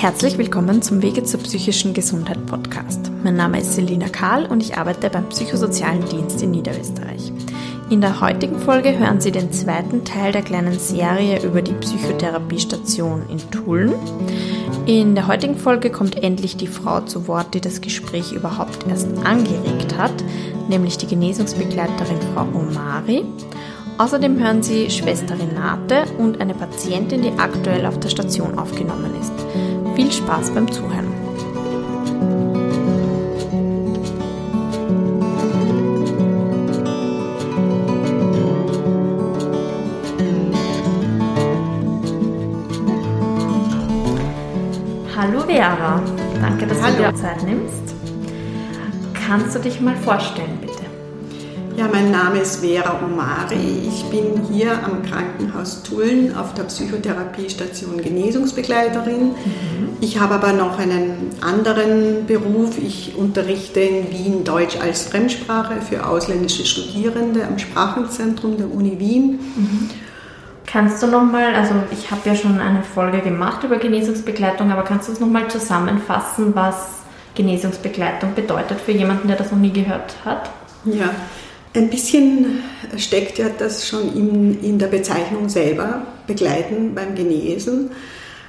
Herzlich willkommen zum Wege zur psychischen Gesundheit Podcast. Mein Name ist Selina Kahl und ich arbeite beim Psychosozialen Dienst in Niederösterreich. In der heutigen Folge hören Sie den zweiten Teil der kleinen Serie über die Psychotherapiestation in Tulln. In der heutigen Folge kommt endlich die Frau zu Wort, die das Gespräch überhaupt erst angeregt hat, nämlich die Genesungsbegleiterin Frau Omari. Außerdem hören Sie Schwester Renate und eine Patientin, die aktuell auf der Station aufgenommen ist. Viel Spaß beim Zuhören. Hallo Vera, danke, dass Hallo. du dir Zeit nimmst. Kannst du dich mal vorstellen? Ja, mein Name ist Vera Omari. Ich bin hier am Krankenhaus Tulln auf der Psychotherapiestation Genesungsbegleiterin. Mhm. Ich habe aber noch einen anderen Beruf. Ich unterrichte in Wien Deutsch als Fremdsprache für ausländische Studierende am Sprachenzentrum der Uni Wien. Mhm. Kannst du nochmal, also ich habe ja schon eine Folge gemacht über Genesungsbegleitung, aber kannst du es nochmal zusammenfassen, was Genesungsbegleitung bedeutet für jemanden, der das noch nie gehört hat? Ja, ein bisschen steckt ja das schon in, in der Bezeichnung selber, begleiten beim Genesen.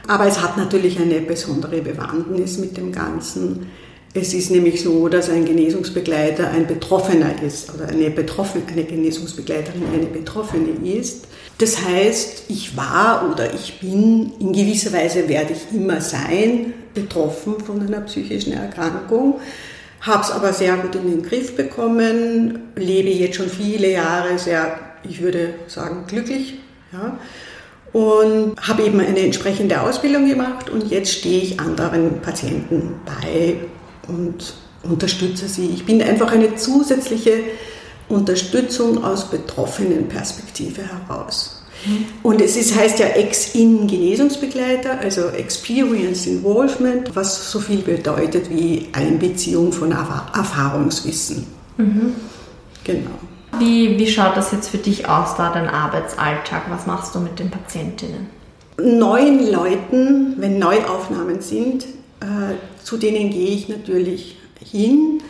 Aber es hat natürlich eine besondere Bewandtnis mit dem Ganzen. Es ist nämlich so, dass ein Genesungsbegleiter ein Betroffener ist oder eine, Betroffene, eine Genesungsbegleiterin eine Betroffene ist. Das heißt, ich war oder ich bin, in gewisser Weise werde ich immer sein, betroffen von einer psychischen Erkrankung habe es aber sehr gut in den Griff bekommen, lebe jetzt schon viele Jahre sehr, ich würde sagen, glücklich. Ja, und habe eben eine entsprechende Ausbildung gemacht und jetzt stehe ich anderen Patienten bei und unterstütze sie. Ich bin einfach eine zusätzliche Unterstützung aus betroffenen Perspektive heraus. Und es ist, heißt ja Ex-In-Genesungsbegleiter, also Experience Involvement, was so viel bedeutet wie Einbeziehung von Erfahrungswissen. Mhm. Genau. Wie, wie schaut das jetzt für dich aus, da dein Arbeitsalltag? Was machst du mit den Patientinnen? Neuen Leuten, wenn Neuaufnahmen sind, äh, zu denen gehe ich natürlich hin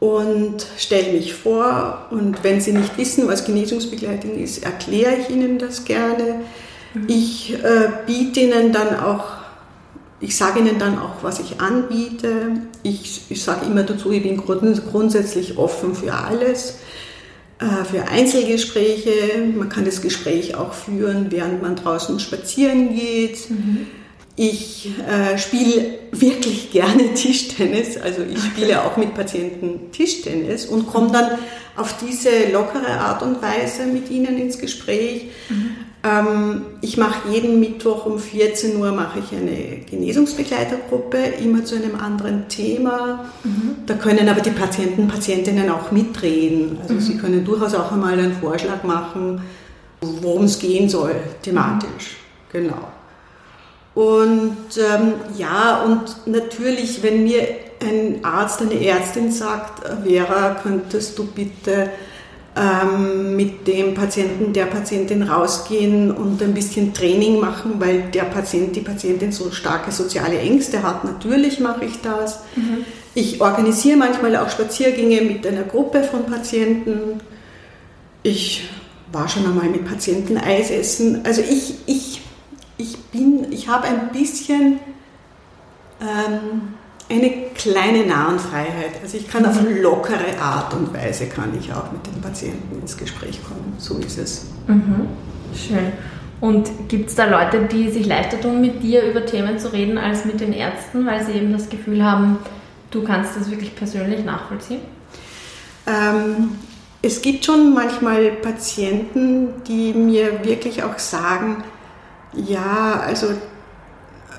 und stelle mich vor. Und wenn Sie nicht wissen, was Genesungsbegleitung ist, erkläre ich Ihnen das gerne. Mhm. Ich äh, biete Ihnen dann auch, ich sage Ihnen dann auch, was ich anbiete. Ich, ich sage immer dazu, ich bin grund, grundsätzlich offen für alles, äh, für Einzelgespräche. Man kann das Gespräch auch führen, während man draußen spazieren geht. Mhm. Ich äh, spiele wirklich gerne Tischtennis, also ich spiele auch mit Patienten Tischtennis und komme dann auf diese lockere Art und Weise mit ihnen ins Gespräch. Mhm. Ähm, ich mache jeden Mittwoch um 14 Uhr mache ich eine Genesungsbegleitergruppe, immer zu einem anderen Thema. Mhm. Da können aber die Patienten, Patientinnen auch mitreden. Also mhm. sie können durchaus auch einmal einen Vorschlag machen, worum es gehen soll, thematisch. Genau. Und ähm, ja, und natürlich, wenn mir ein Arzt, eine Ärztin sagt, Vera, könntest du bitte ähm, mit dem Patienten, der Patientin rausgehen und ein bisschen Training machen, weil der Patient, die Patientin so starke soziale Ängste hat. Natürlich mache ich das. Mhm. Ich organisiere manchmal auch Spaziergänge mit einer Gruppe von Patienten. Ich war schon einmal mit Patienten Eis essen. Also ich, ich ich bin, ich habe ein bisschen ähm, eine kleine Nahenfreiheit. Also ich kann auf mhm. lockere Art und Weise kann ich auch mit den Patienten ins Gespräch kommen. So ist es. Mhm. Schön. Und gibt es da Leute, die sich leichter tun, mit dir über Themen zu reden, als mit den Ärzten, weil sie eben das Gefühl haben, du kannst das wirklich persönlich nachvollziehen? Ähm, es gibt schon manchmal Patienten, die mir wirklich auch sagen, ja, also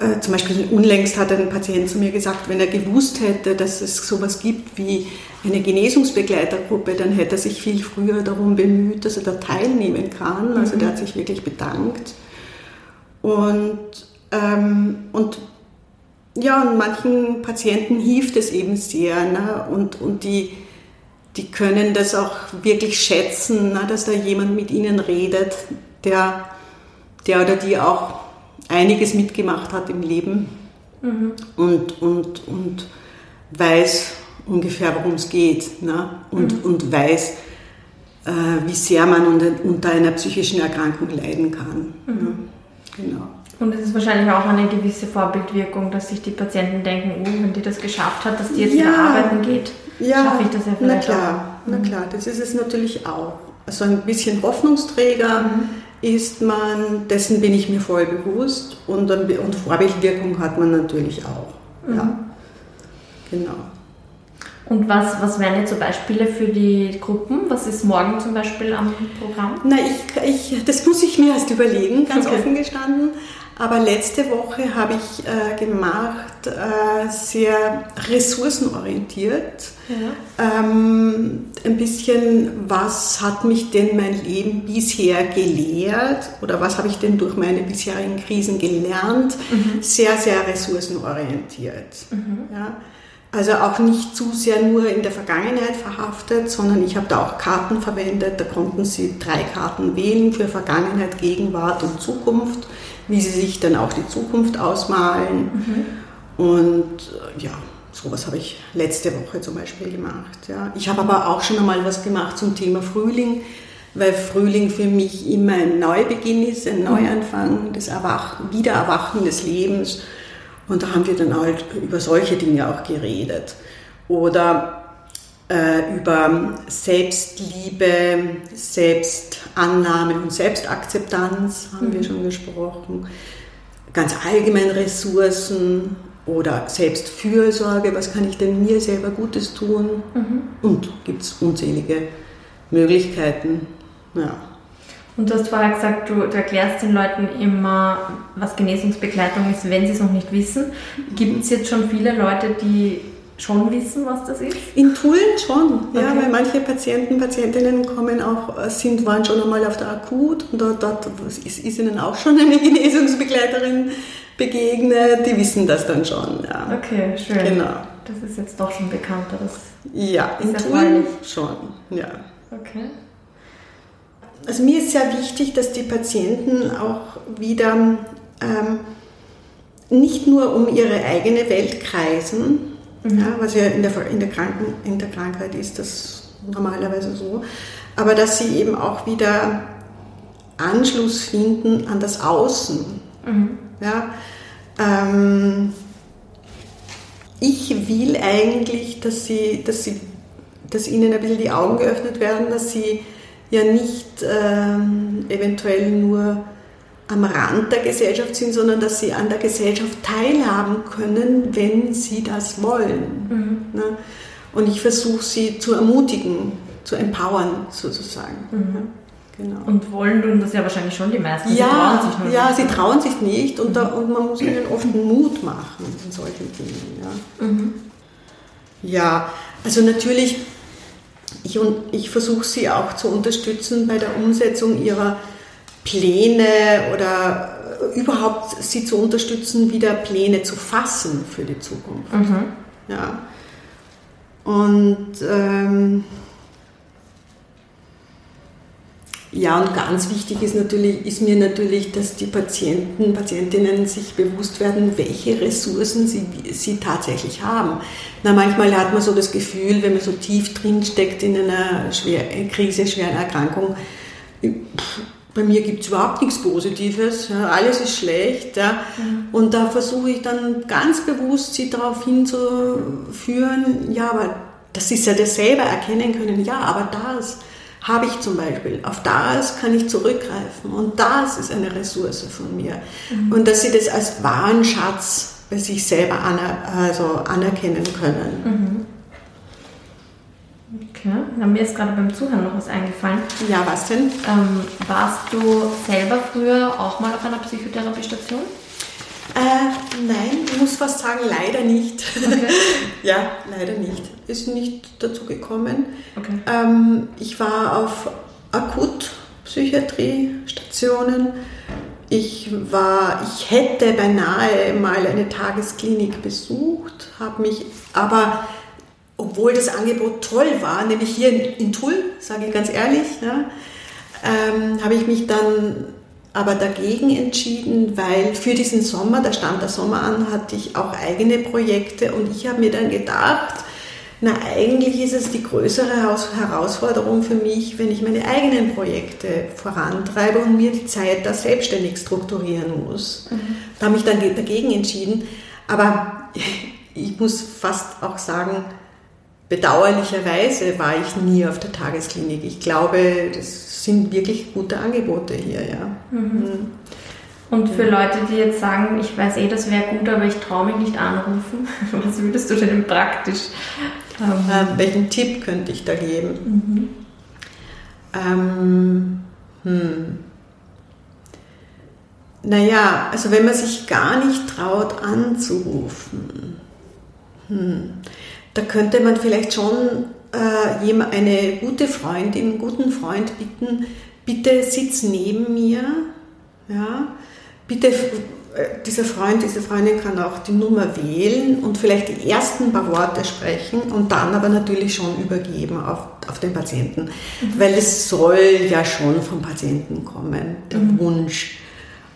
äh, zum Beispiel unlängst hat ein Patient zu mir gesagt, wenn er gewusst hätte, dass es sowas gibt wie eine Genesungsbegleitergruppe, dann hätte er sich viel früher darum bemüht, dass er da teilnehmen kann. Also mhm. der hat sich wirklich bedankt. Und, ähm, und ja, und manchen Patienten hilft es eben sehr. Ne? Und, und die, die können das auch wirklich schätzen, ne? dass da jemand mit ihnen redet, der der oder die auch einiges mitgemacht hat im Leben mhm. und, und, und weiß ungefähr, worum es geht ne? und, mhm. und weiß, äh, wie sehr man unter, unter, einer psychischen Erkrankung leiden kann. Mhm. Ne? Genau. Und es ist wahrscheinlich auch eine gewisse Vorbildwirkung, dass sich die Patienten denken, oh, wenn die das geschafft hat, dass die jetzt ja, wieder arbeiten geht, ja, schaffe ich das ja vielleicht na klar, auch. Na mhm. klar, das ist es natürlich auch. Also ein bisschen Hoffnungsträger mhm. Ist man, dessen bin ich mir voll bewusst und, und Vorbildwirkung hat man natürlich auch. Mhm. Ja, genau. Und was, was wären jetzt so Beispiele für die Gruppen? Was ist morgen zum Beispiel am Programm? Na, ich, ich, das muss ich mir erst überlegen, ganz okay. offen gestanden. Aber letzte Woche habe ich äh, gemacht, äh, sehr ressourcenorientiert. Ja. Ähm, ein bisschen, was hat mich denn mein Leben bisher gelehrt oder was habe ich denn durch meine bisherigen Krisen gelernt? Mhm. Sehr, sehr ressourcenorientiert. Mhm. Ja. Also auch nicht zu sehr nur in der Vergangenheit verhaftet, sondern ich habe da auch Karten verwendet. Da konnten Sie drei Karten wählen für Vergangenheit, Gegenwart und Zukunft wie sie sich dann auch die Zukunft ausmalen. Mhm. Und äh, ja, sowas habe ich letzte Woche zum Beispiel gemacht. Ja. Ich habe aber auch schon einmal was gemacht zum Thema Frühling, weil Frühling für mich immer ein Neubeginn ist, ein Neuanfang, das Erwachen, Wiedererwachen des Lebens. Und da haben wir dann halt über solche Dinge auch geredet. Oder äh, über Selbstliebe, Selbstannahme und Selbstakzeptanz haben mhm. wir schon gesprochen. Ganz allgemein Ressourcen oder Selbstfürsorge, was kann ich denn mir selber Gutes tun? Mhm. Und gibt es unzählige Möglichkeiten. Ja. Und du hast vorher gesagt, du, du, erklärst den Leuten immer, was Genesungsbegleitung ist, wenn sie es noch nicht wissen. Gibt es jetzt schon viele Leute, die schon wissen, was das ist? In Tulln schon, okay. ja, weil manche Patienten, Patientinnen kommen auch, äh, sind, waren schon einmal auf der Akut und dort, dort ist, ist ihnen auch schon eine Genesungsbegleiterin begegnet, die wissen das dann schon, ja. Okay, schön. Genau. Das ist jetzt doch schon bekannter. Das ja, in Tulln schon, ja. Okay. Also mir ist sehr wichtig, dass die Patienten auch wieder ähm, nicht nur um ihre eigene Welt kreisen, Mhm. Ja, was ja in der, in, der Kranken, in der Krankheit ist das normalerweise so. Aber dass sie eben auch wieder Anschluss finden an das Außen. Mhm. Ja, ähm, ich will eigentlich, dass, sie, dass, sie, dass ihnen ein bisschen die Augen geöffnet werden, dass sie ja nicht ähm, eventuell nur am Rand der Gesellschaft sind, sondern dass sie an der Gesellschaft teilhaben können, wenn sie das wollen. Mhm. Ne? Und ich versuche sie zu ermutigen, zu empowern sozusagen. Mhm. Genau. Und wollen tun das ja wahrscheinlich schon die meisten. Ja, sie trauen sich nur ja, nicht. sie trauen sich nicht und, da, und man muss ihnen oft Mut machen in solchen Dingen. Ja, mhm. ja also natürlich, ich, ich versuche sie auch zu unterstützen bei der Umsetzung ihrer Pläne oder überhaupt sie zu unterstützen, wieder Pläne zu fassen für die Zukunft. Mhm. Ja. Und ähm, ja, und ganz wichtig ist, natürlich, ist mir natürlich, dass die Patienten, Patientinnen sich bewusst werden, welche Ressourcen sie, sie tatsächlich haben. Na, manchmal hat man so das Gefühl, wenn man so tief drin steckt in einer schwer, Krise, schweren Erkrankung, bei mir gibt es überhaupt nichts Positives, ja, alles ist schlecht. Ja. Mhm. Und da versuche ich dann ganz bewusst, sie darauf hinzuführen, ja, aber dass sie es ja das selber erkennen können, ja, aber das habe ich zum Beispiel, auf das kann ich zurückgreifen und das ist eine Ressource von mir. Mhm. Und dass sie das als wahren Schatz bei sich selber aner also anerkennen können. Mhm. Okay, Na, mir ist gerade beim Zuhören noch was eingefallen. Ja, was denn? Ähm, warst du selber früher auch mal auf einer Psychotherapiestation? Äh, nein, ich muss fast sagen, leider nicht. Okay. ja, leider nicht. Ist nicht dazu gekommen. Okay. Ähm, ich war auf Akutpsychiatriestationen. Ich war, ich hätte beinahe mal eine Tagesklinik besucht, habe mich aber obwohl das Angebot toll war, nämlich hier in, in Tull, sage ich ganz ehrlich, ja, ähm, habe ich mich dann aber dagegen entschieden, weil für diesen Sommer, da stand der Sommer an, hatte ich auch eigene Projekte und ich habe mir dann gedacht, na eigentlich ist es die größere Herausforderung für mich, wenn ich meine eigenen Projekte vorantreibe und mir die Zeit da selbstständig strukturieren muss. Mhm. Da habe ich dann dagegen entschieden. Aber ich muss fast auch sagen, bedauerlicherweise war ich nie auf der Tagesklinik. Ich glaube, das sind wirklich gute Angebote hier, ja. Mhm. mhm. Und für Leute, die jetzt sagen, ich weiß eh, das wäre gut, aber ich traue mich nicht anrufen, was würdest du denn praktisch? Ähm, ähm, welchen Tipp könnte ich da geben? Mhm. Ähm, hm. Naja, also wenn man sich gar nicht traut anzurufen, hm, da könnte man vielleicht schon äh, eine gute Freundin, einen guten Freund bitten, bitte sitz neben mir, ja, bitte, äh, dieser Freund, diese Freundin kann auch die Nummer wählen und vielleicht die ersten paar Worte sprechen und dann aber natürlich schon übergeben auf, auf den Patienten, mhm. weil es soll ja schon vom Patienten kommen, der mhm. Wunsch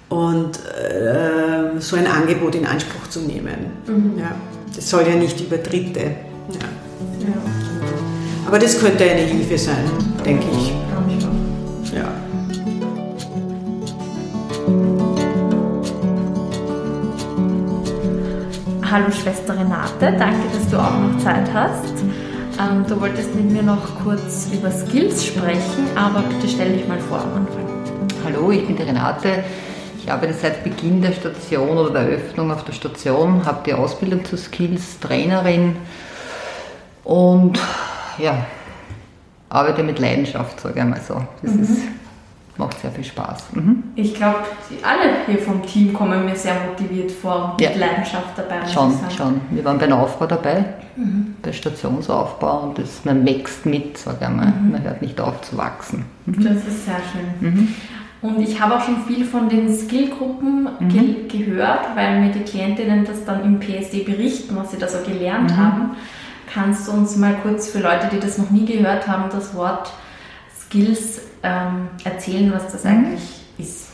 und äh, so ein Angebot in Anspruch zu nehmen. Mhm. Ja, das soll ja nicht über Dritte. Ja. Ja. Aber das könnte eine Hilfe sein, denke ich. Ja. Hallo Schwester Renate, danke, dass du auch noch Zeit hast. Ähm, du wolltest mit mir noch kurz über Skills sprechen, aber bitte stell dich mal vor am Anfang. Hallo, ich bin die Renate. Ich arbeite seit Beginn der Station oder der Eröffnung auf der Station, habe die Ausbildung zur Skills Trainerin und ja, arbeite mit Leidenschaft, sage ich einmal so. Das mhm. ist macht sehr viel Spaß. Mhm. Ich glaube, alle hier vom Team kommen mir sehr motiviert vor mit ja. Leidenschaft dabei. Schon, schon. Wir waren beim Aufbau dabei, mhm. bei Stationsaufbau und das, man wächst mit, sage ich mal. Mhm. Man hört nicht auf zu wachsen. Mhm. Das ist sehr schön. Mhm. Und ich habe auch schon viel von den Skillgruppen mhm. ge gehört, weil mir die Klientinnen das dann im PSD berichten, was sie da so gelernt haben. Kannst du uns mal kurz für Leute, die das noch nie gehört haben, das Wort Skills ähm, erzählen, was das mhm. eigentlich ist?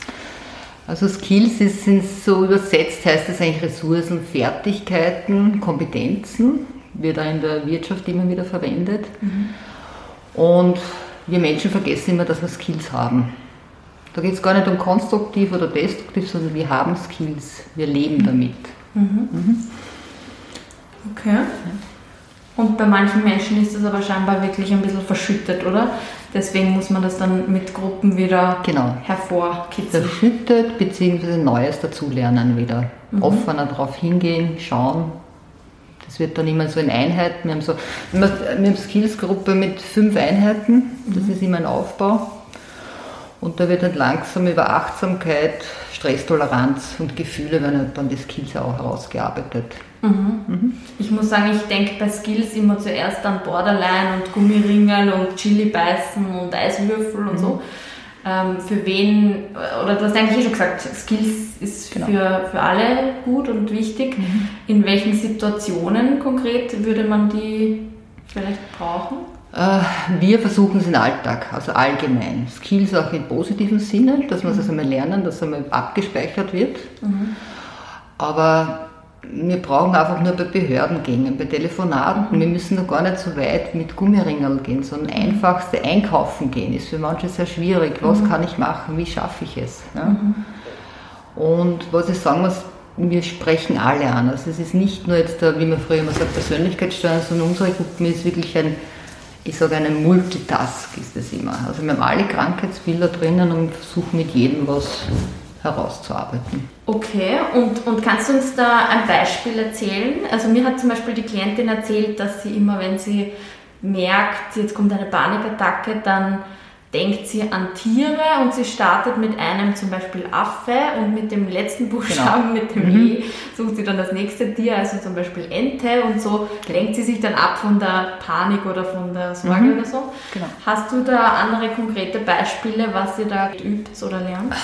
Also Skills ist, sind so übersetzt, heißt das eigentlich Ressourcen, Fertigkeiten, Kompetenzen, wird auch in der Wirtschaft immer wieder verwendet. Mhm. Und wir Menschen vergessen immer, dass wir Skills haben. Da geht es gar nicht um konstruktiv oder destruktiv, sondern wir haben Skills, wir leben damit. Mhm. Mhm. Okay. Und bei manchen Menschen ist das aber scheinbar wirklich ein bisschen verschüttet, oder? Deswegen muss man das dann mit Gruppen wieder genau. hervorkitzeln. Verschüttet bzw. Neues dazulernen wieder. Mhm. Offener darauf hingehen, schauen. Das wird dann immer so in Einheiten. Wir haben so wir haben Skills-Gruppe mit fünf Einheiten. Das mhm. ist immer ein Aufbau. Und da wird dann langsam über Achtsamkeit, Stresstoleranz und Gefühle werden dann die Skills auch herausgearbeitet. Mhm. Mhm. Ich muss sagen, ich denke bei Skills immer zuerst an Borderline und Gummiringel und Chili beißen und Eiswürfel und mhm. so. Ähm, für wen, oder du hast eigentlich eh schon gesagt, Skills ist genau. für, für alle gut und wichtig. Mhm. In welchen Situationen konkret würde man die vielleicht brauchen? Äh, wir versuchen es im Alltag, also allgemein. Skills auch im positiven Sinne, dass wir es mhm. also lernen, dass es einmal abgespeichert wird. Mhm. Aber wir brauchen einfach nur bei Behördengängen, bei Telefonaten. Wir müssen da gar nicht so weit mit Gummiringel gehen, sondern einfachste Einkaufen gehen ist für manche sehr schwierig. Was mhm. kann ich machen? Wie schaffe ich es? Ja? Mhm. Und was ich sagen muss, wir sprechen alle an. Also es ist nicht nur jetzt, wie man früher immer sagt, Persönlichkeitssteuern, sondern unsere Gruppe ist wirklich ein, ich sage ein Multitask ist das immer. Also wir haben alle Krankheitsbilder drinnen und versuchen mit jedem was herauszuarbeiten. Okay, und, und kannst du uns da ein Beispiel erzählen? Also mir hat zum Beispiel die Klientin erzählt, dass sie immer, wenn sie merkt, jetzt kommt eine Panikattacke, dann denkt sie an Tiere und sie startet mit einem zum Beispiel Affe und mit dem letzten Buchstaben, genau. mit dem mhm. E, sucht sie dann das nächste Tier, also zum Beispiel Ente und so lenkt sie sich dann ab von der Panik oder von der Sorge mhm. oder so. Genau. Hast du da andere konkrete Beispiele, was ihr da übt oder lernt?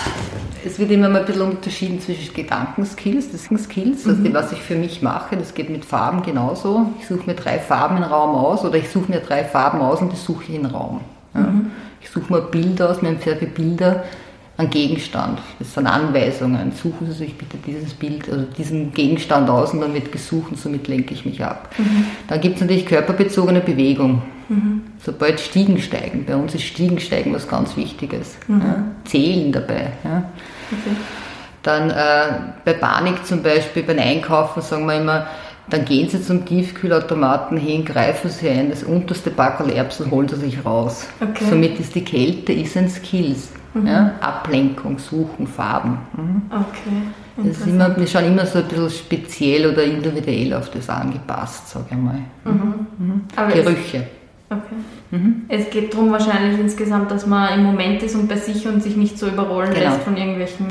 Es wird immer mal ein bisschen unterschieden zwischen Gedankenskills, das sind Skills, also mhm. was ich für mich mache, das geht mit Farben genauso. Ich suche mir drei Farben im Raum aus oder ich suche mir drei Farben aus und die suche ich den Raum. Ja. Ich suche mir Bilder aus, wir haben sehr viele Bilder einen Gegenstand. Das sind Anweisungen. Suchen Sie sich bitte dieses Bild, also diesen Gegenstand aus und dann wird gesucht und somit lenke ich mich ab. Mhm. Dann gibt es natürlich körperbezogene Bewegung. Mhm. Sobald Stiegen steigen, bei uns ist Stiegensteigen was ganz Wichtiges. Mhm. Ja? Zählen dabei. Ja? Okay. Dann äh, bei Panik zum Beispiel, beim Einkaufen sagen wir immer, dann gehen Sie zum Tiefkühlautomaten hin, greifen Sie ein, das unterste Backel Erbsen holen Sie sich raus. Okay. Somit ist die Kälte ist ein Skills. Mhm. Ja? Ablenkung, Suchen, Farben. Mhm. Okay. Das ist immer, wir schauen immer so ein bisschen speziell oder individuell auf das angepasst, sage ich mal. Mhm. mhm. Gerüche. Okay. Mhm. Es geht darum wahrscheinlich insgesamt, dass man im Moment ist und bei sich und sich nicht so überrollen genau. lässt von irgendwelchen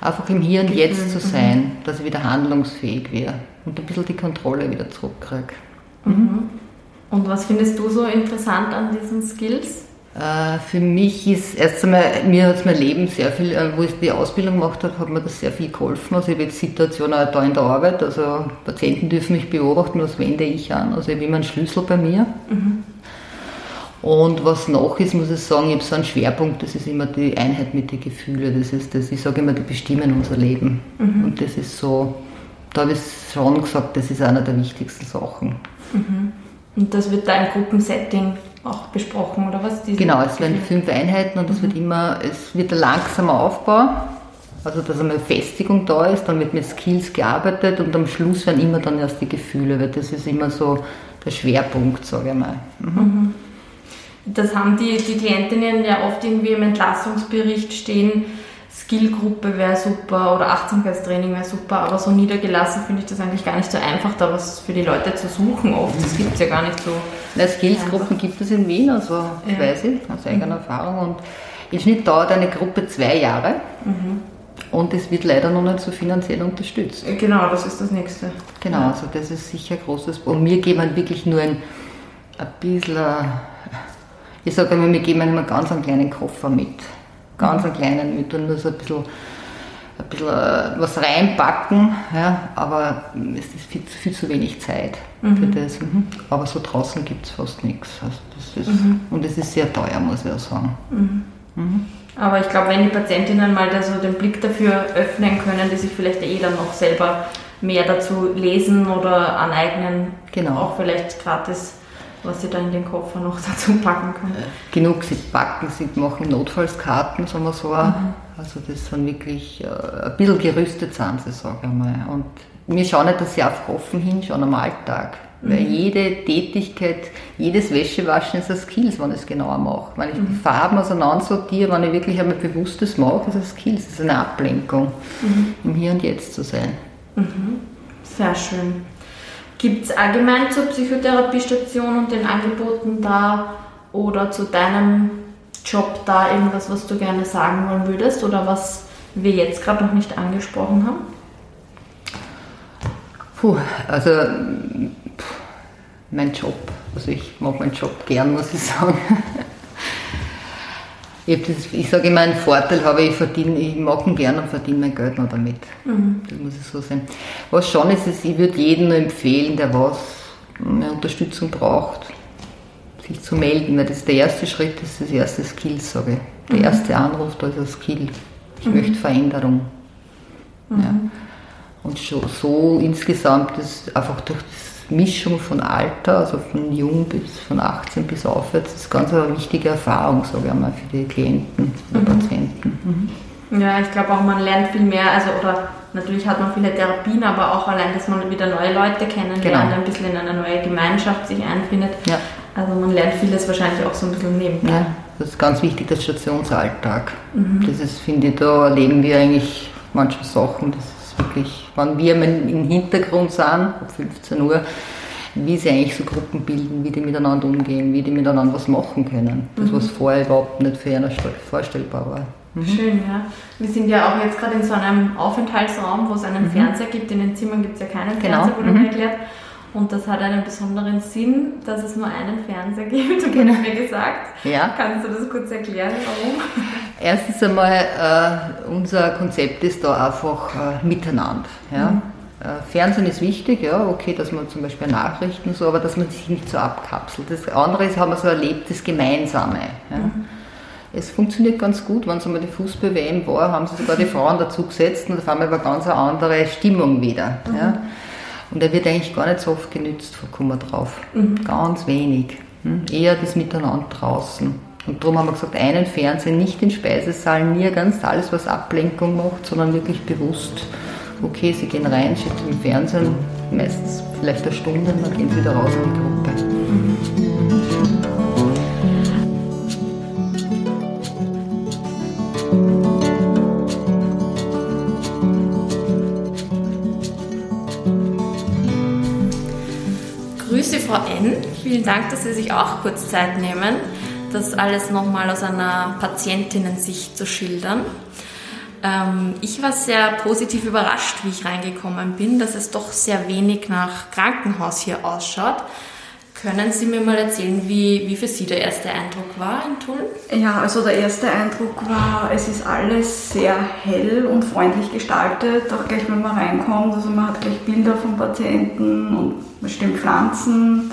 einfach im Hier und Jetzt zu sein, mhm. dass ich wieder handlungsfähig wäre und ein bisschen die Kontrolle wieder zurückkriege. Mhm. Und was findest du so interessant an diesen Skills? Äh, für mich ist erst einmal, mir hat mein Leben sehr viel, äh, wo ich die Ausbildung gemacht habe, hat mir das sehr viel geholfen. Also ich habe jetzt Situationen auch da in der Arbeit, also Patienten dürfen mich beobachten, was wende ich an. Also ich habe immer einen Schlüssel bei mir. Mhm. Und was noch ist, muss ich sagen, ich habe so einen Schwerpunkt, das ist immer die Einheit mit den Gefühlen. Das ist das, ich sage immer, die bestimmen unser Leben. Mhm. Und das ist so, da habe ich schon gesagt, das ist einer der wichtigsten Sachen. Mhm. Und das wird da im Gruppensetting auch besprochen, oder was? Genau, es werden fünf Einheiten und es mhm. wird immer, es wird ein langsamer Aufbau. Also, dass einmal Festigung da ist, dann wird mit Skills gearbeitet und am Schluss werden immer dann erst die Gefühle, weil das ist immer so der Schwerpunkt, sage ich mal. Mhm. mhm. Das haben die, die Klientinnen ja oft irgendwie im Entlassungsbericht stehen, Skillgruppe wäre super oder Achtsamkeitstraining wäre super, aber so niedergelassen finde ich das eigentlich gar nicht so einfach, da was für die Leute zu suchen oft. Das gibt es ja gar nicht so. Na, Skillsgruppen gibt es in Wien, also ja. weiß ich aus eigener mhm. Erfahrung. Und im Schnitt dauert eine Gruppe zwei Jahre. Mhm. Und es wird leider noch nicht so finanziell unterstützt. Genau, das ist das Nächste. Genau, also das ist sicher ein großes Und mir geben wirklich nur ein, ein bisschen ich sage immer, wir geben immer ganz einen kleinen Koffer mit. Ganz einen kleinen mit und nur so ein bisschen, ein bisschen äh, was reinpacken, ja, aber es ist viel, viel zu wenig Zeit mhm. für das. Mhm. Aber so draußen gibt es fast nichts. Also mhm. Und es ist sehr teuer, muss ich auch sagen. Mhm. Mhm. Aber ich glaube, wenn die Patientinnen mal da so den Blick dafür öffnen können, die sich vielleicht eh dann noch selber mehr dazu lesen oder aneignen, genau. auch vielleicht gratis was sie da in den Koffer noch dazu packen können. Genug, sie packen, sie machen Notfallskarten, sagen wir so. Mhm. Also das sind wirklich äh, ein bisschen gerüstet sind sie, sage ich mal. Und wir schauen nicht, dass sie einfach offen hinschauen am Alltag. Mhm. Weil jede Tätigkeit, jedes Wäschewaschen ist ein Skills, wenn ich es genauer mache. Wenn ich mhm. die Farben auseinandersortiere, wenn ich wirklich einmal Bewusstes mache, ist es Skills, ist eine Ablenkung, mhm. im Hier und Jetzt zu sein. Mhm. Sehr schön. Gibt es allgemein zur Psychotherapiestation und den Angeboten da oder zu deinem Job da irgendwas, was du gerne sagen wollen würdest oder was wir jetzt gerade noch nicht angesprochen haben? Puh, also mein Job, also ich mag meinen Job gern, muss ich sagen. Ich, ich sage immer, einen Vorteil habe ich, verdiene, ich mache ihn gerne und verdiene mein Geld noch damit. Mhm. Das muss ich so sehen. Was schon ist, ist ich würde jedem nur empfehlen, der was eine Unterstützung braucht, sich zu melden, weil das ist der erste Schritt, das ist das erste Skill, sage ich. Der mhm. erste Anruf, da ist ein Skill. Ich mhm. möchte Veränderung. Ja. Mhm. Und so, so insgesamt ist einfach durch das Mischung von Alter, also von jung bis von 18 bis aufwärts, ist ganz eine wichtige Erfahrung, sage ich mal, für die Klienten und mhm. Patienten. Mhm. Ja, ich glaube auch, man lernt viel mehr, also oder natürlich hat man viele Therapien, aber auch allein, dass man wieder neue Leute kennenlernt, genau. ein bisschen in eine neue Gemeinschaft sich einfindet. Ja. Also man lernt vieles wahrscheinlich auch so ein bisschen nebenbei. Ja, das ist ganz wichtig, der Stationsalltag. Mhm. Das ist, finde ich, da erleben wir eigentlich manche Sachen, das wirklich, wenn wir im Hintergrund sind, ab 15 Uhr, wie sie eigentlich so Gruppen bilden, wie die miteinander umgehen, wie die miteinander was machen können. Das, mhm. was vorher überhaupt nicht für eine vorstellbar war. Mhm. Schön, ja. Wir sind ja auch jetzt gerade in so einem Aufenthaltsraum, wo es einen mhm. Fernseher gibt. In den Zimmern gibt es ja keinen genau. Fernseher, wurde mhm. mir erklärt. Und das hat einen besonderen Sinn, dass es nur einen Fernseher gibt, wurde genau. mir gesagt. Ja. Kannst du das kurz erklären, warum? Erstens einmal, äh, unser Konzept ist da einfach äh, miteinander. Ja? Mhm. Äh, Fernsehen ist wichtig, ja, okay, dass man zum Beispiel Nachrichten so, aber dass man sich nicht so abkapselt. Das andere ist, haben wir so erlebt, das Gemeinsame. Ja? Mhm. es funktioniert ganz gut. Wenn es einmal die Fußball-WM war, haben sie sogar die Frauen dazu gesetzt und auf einmal war ganz eine andere Stimmung wieder. Mhm. Ja. Und er wird eigentlich gar nicht so oft genützt, kommen wir drauf. Mhm. Ganz wenig. Hm? Eher das Miteinander draußen. Und darum haben wir gesagt, einen Fernsehen, nicht den Speisesaal, nirgends alles, was Ablenkung macht, sondern wirklich bewusst, okay, sie gehen rein, steht im Fernsehen, meistens vielleicht eine Stunde, dann gehen sie wieder raus in die Gruppe. Vielen Dank, dass Sie sich auch kurz Zeit nehmen, das alles nochmal aus einer Patientinnensicht zu schildern. Ähm, ich war sehr positiv überrascht, wie ich reingekommen bin, dass es doch sehr wenig nach Krankenhaus hier ausschaut. Können Sie mir mal erzählen, wie, wie für Sie der erste Eindruck war in Tulln? Ja, also der erste Eindruck war, es ist alles sehr hell und freundlich gestaltet, auch gleich wenn man reinkommt. Also man hat gleich Bilder von Patienten und man stimmt Pflanzen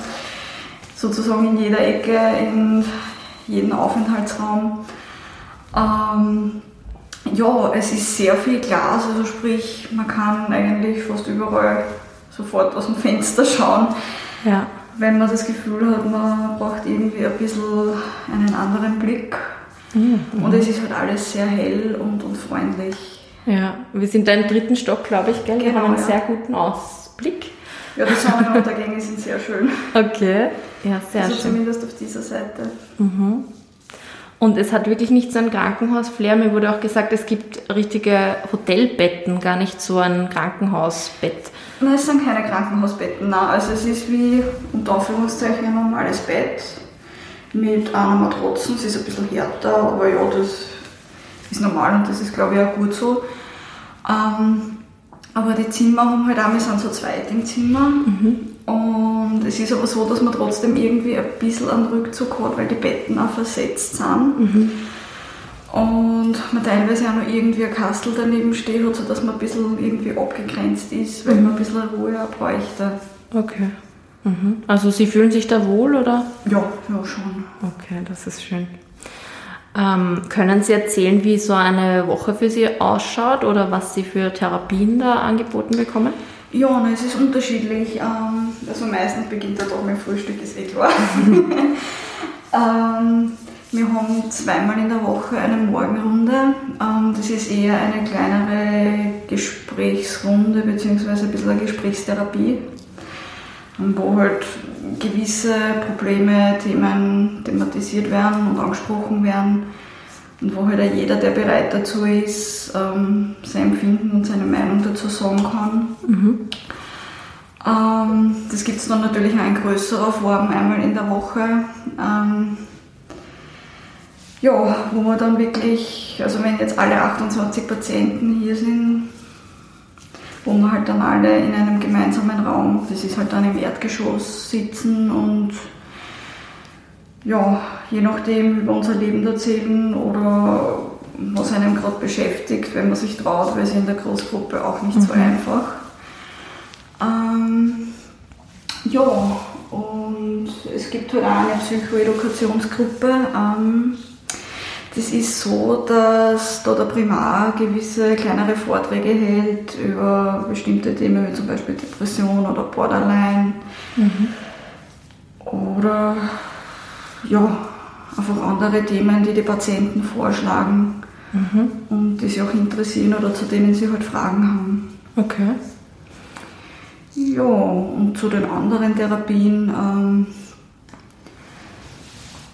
sozusagen in jeder Ecke, in jedem Aufenthaltsraum. Ähm, ja, es ist sehr viel Glas, also sprich, man kann eigentlich fast überall sofort aus dem Fenster schauen. Ja wenn man das Gefühl hat, man braucht irgendwie ein bisschen einen anderen Blick. Mhm. Und es ist halt alles sehr hell und, und freundlich. Ja, wir sind da im dritten Stock, glaube ich, gell? Genau, wir haben einen ja. sehr guten Ausblick. Ja, die Sonnenuntergänge sind sehr schön. Okay, ja, sehr also schön. Zumindest auf dieser Seite. Mhm. Und es hat wirklich nicht so ein Krankenhaus-Flair. Mir wurde auch gesagt, es gibt richtige Hotelbetten, gar nicht so ein Krankenhausbett. Nein, es sind keine Krankenhausbetten, nein. Also es ist wie, unter Anführungszeichen, ein normales Bett mit einer Matratzen. Es ist ein bisschen härter, aber ja, das ist normal und das ist, glaube ich, auch gut so. Ähm, aber die Zimmer haben halt auch, wir sind so zweit im Zimmer. Mhm. Und es ist aber so, dass man trotzdem irgendwie ein bisschen einen Rückzug hat, weil die Betten auch versetzt sind. Mhm. Und man teilweise auch noch irgendwie ein Kastel daneben steht hat, sodass man ein bisschen irgendwie abgegrenzt ist, weil mhm. man ein bisschen Ruhe auch bräuchte. Okay. Mhm. Also Sie fühlen sich da wohl, oder? Ja, ja schon. Okay, das ist schön. Ähm, können Sie erzählen, wie so eine Woche für Sie ausschaut oder was Sie für Therapien da angeboten bekommen? Ja, es ist unterschiedlich. Ähm, also meistens beginnt der Tag mit Frühstück, ist eh klar. ähm, wir haben zweimal in der Woche eine Morgenrunde. Ähm, das ist eher eine kleinere Gesprächsrunde bzw. ein bisschen eine Gesprächstherapie, wo halt gewisse Probleme, Themen thematisiert werden und angesprochen werden und wo halt auch jeder, der bereit dazu ist, ähm, sein Empfinden und seine Meinung dazu sagen kann. Mhm. Ähm, das gibt es dann natürlich auch in größerer Form einmal in der Woche ja, wo man dann wirklich, also wenn jetzt alle 28 Patienten hier sind, wo wir halt dann alle in einem gemeinsamen Raum, das ist halt dann im Erdgeschoss sitzen und ja, je nachdem über unser Leben erzählen oder was einem gerade beschäftigt, wenn man sich traut, weil es in der Großgruppe auch nicht mhm. so einfach. Ähm, ja, und es gibt halt auch eine Psychoedukationsgruppe. Ähm, das ist so, dass da der Primar gewisse kleinere Vorträge hält über bestimmte Themen, wie zum Beispiel Depression oder Borderline. Mhm. Oder ja, einfach andere Themen, die die Patienten vorschlagen mhm. und die sie auch interessieren oder zu denen sie halt Fragen haben. Okay. Ja, und zu den anderen Therapien. Ähm,